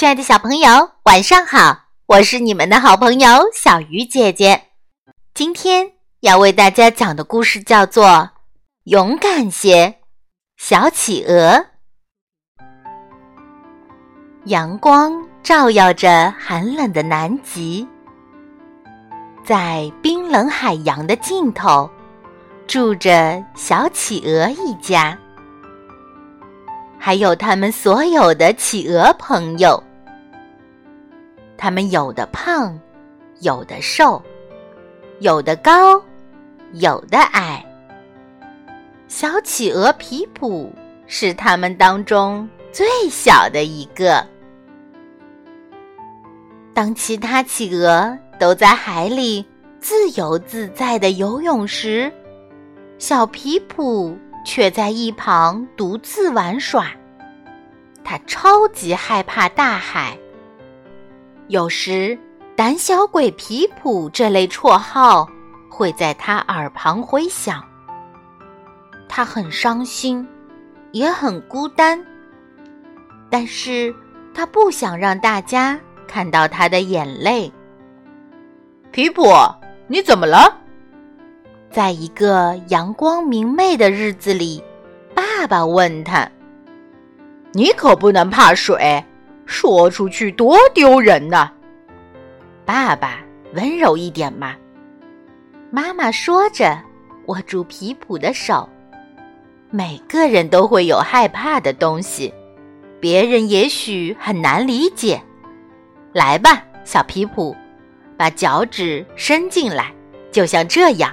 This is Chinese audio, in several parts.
亲爱的小朋友，晚上好！我是你们的好朋友小鱼姐姐。今天要为大家讲的故事叫做《勇敢些，小企鹅》。阳光照耀着寒冷的南极，在冰冷海洋的尽头，住着小企鹅一家。还有他们所有的企鹅朋友，他们有的胖，有的瘦，有的高，有的矮。小企鹅皮普是他们当中最小的一个。当其他企鹅都在海里自由自在的游泳时，小皮普。却在一旁独自玩耍。他超级害怕大海。有时，“胆小鬼皮普”这类绰号会在他耳旁回响。他很伤心，也很孤单。但是他不想让大家看到他的眼泪。皮普，你怎么了？在一个阳光明媚的日子里，爸爸问他：“你可不能怕水，说出去多丢人呐！”爸爸温柔一点嘛。妈妈说着，握住皮普的手。每个人都会有害怕的东西，别人也许很难理解。来吧，小皮普，把脚趾伸进来，就像这样。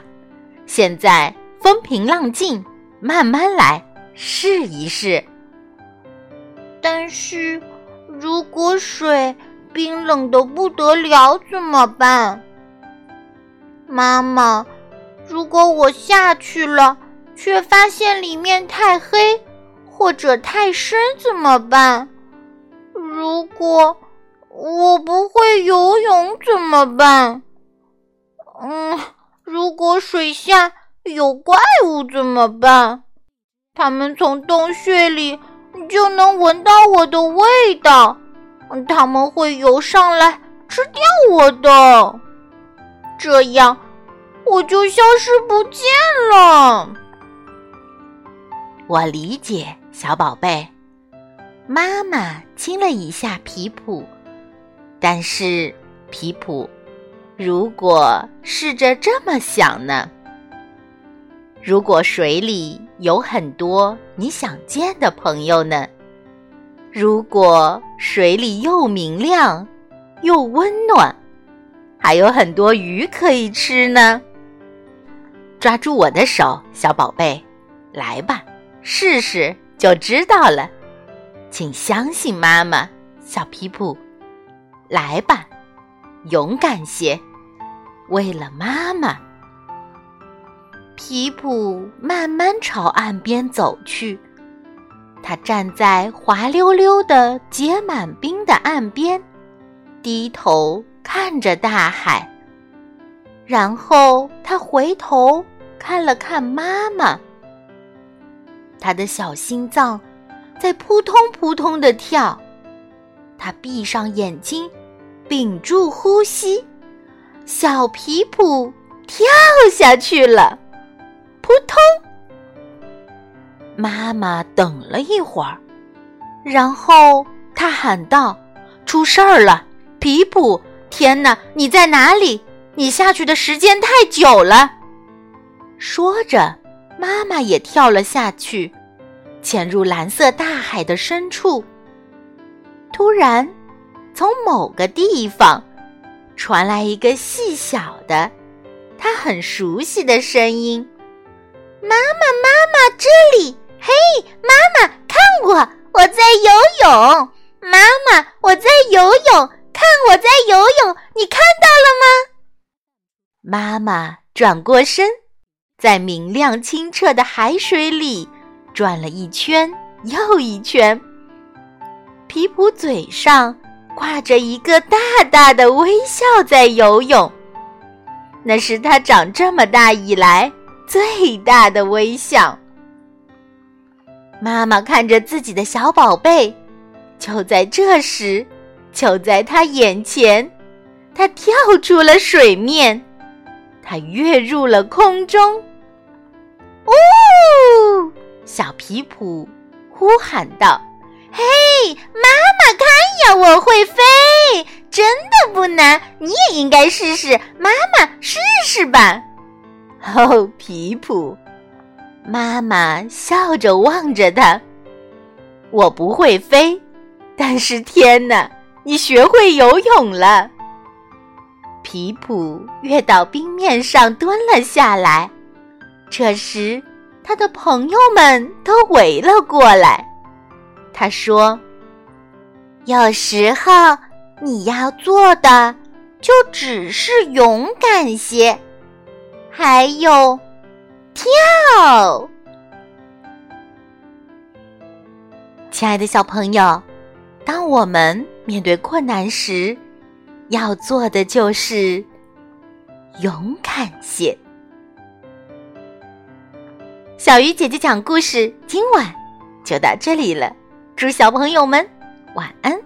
现在风平浪静，慢慢来，试一试。但是，如果水冰冷的不得了怎么办？妈妈，如果我下去了，却发现里面太黑或者太深怎么办？如果我不会游泳怎么办？嗯。如果水下有怪物怎么办？他们从洞穴里就能闻到我的味道，他们会游上来吃掉我的，这样我就消失不见了。我理解，小宝贝。妈妈亲了一下皮普，但是皮普。如果试着这么想呢？如果水里有很多你想见的朋友呢？如果水里又明亮又温暖，还有很多鱼可以吃呢？抓住我的手，小宝贝，来吧，试试就知道了。请相信妈妈，小皮普，来吧。勇敢些，为了妈妈。皮普慢慢朝岸边走去，他站在滑溜溜的结满冰的岸边，低头看着大海。然后他回头看了看妈妈，他的小心脏在扑通扑通的跳。他闭上眼睛。屏住呼吸，小皮普跳下去了，扑通！妈妈等了一会儿，然后她喊道：“出事儿了，皮普！天哪，你在哪里？你下去的时间太久了。”说着，妈妈也跳了下去，潜入蓝色大海的深处。突然。从某个地方传来一个细小的、他很熟悉的声音：“妈妈，妈妈，这里！嘿，妈妈，看我，我在游泳！妈妈，我在游泳，看我在游泳，你看到了吗？”妈妈转过身，在明亮清澈的海水里转了一圈又一圈。皮普嘴上。挂着一个大大的微笑在游泳，那是他长这么大以来最大的微笑。妈妈看着自己的小宝贝，就在这时，就在他眼前，他跳出了水面，他跃入了空中。呜！小皮普呼喊道：“嘿，妈妈，看呀，我会飞，真的不难，你也应该试试。妈妈，试试吧。”哦，皮普，妈妈笑着望着他。我不会飞，但是天哪，你学会游泳了。皮普跃到冰面上蹲了下来。这时，他的朋友们都围了过来。他说：“有时候你要做的就只是勇敢些，还有跳。”亲爱的小朋友，当我们面对困难时，要做的就是勇敢些。小鱼姐姐讲故事，今晚就到这里了。祝小朋友们晚安。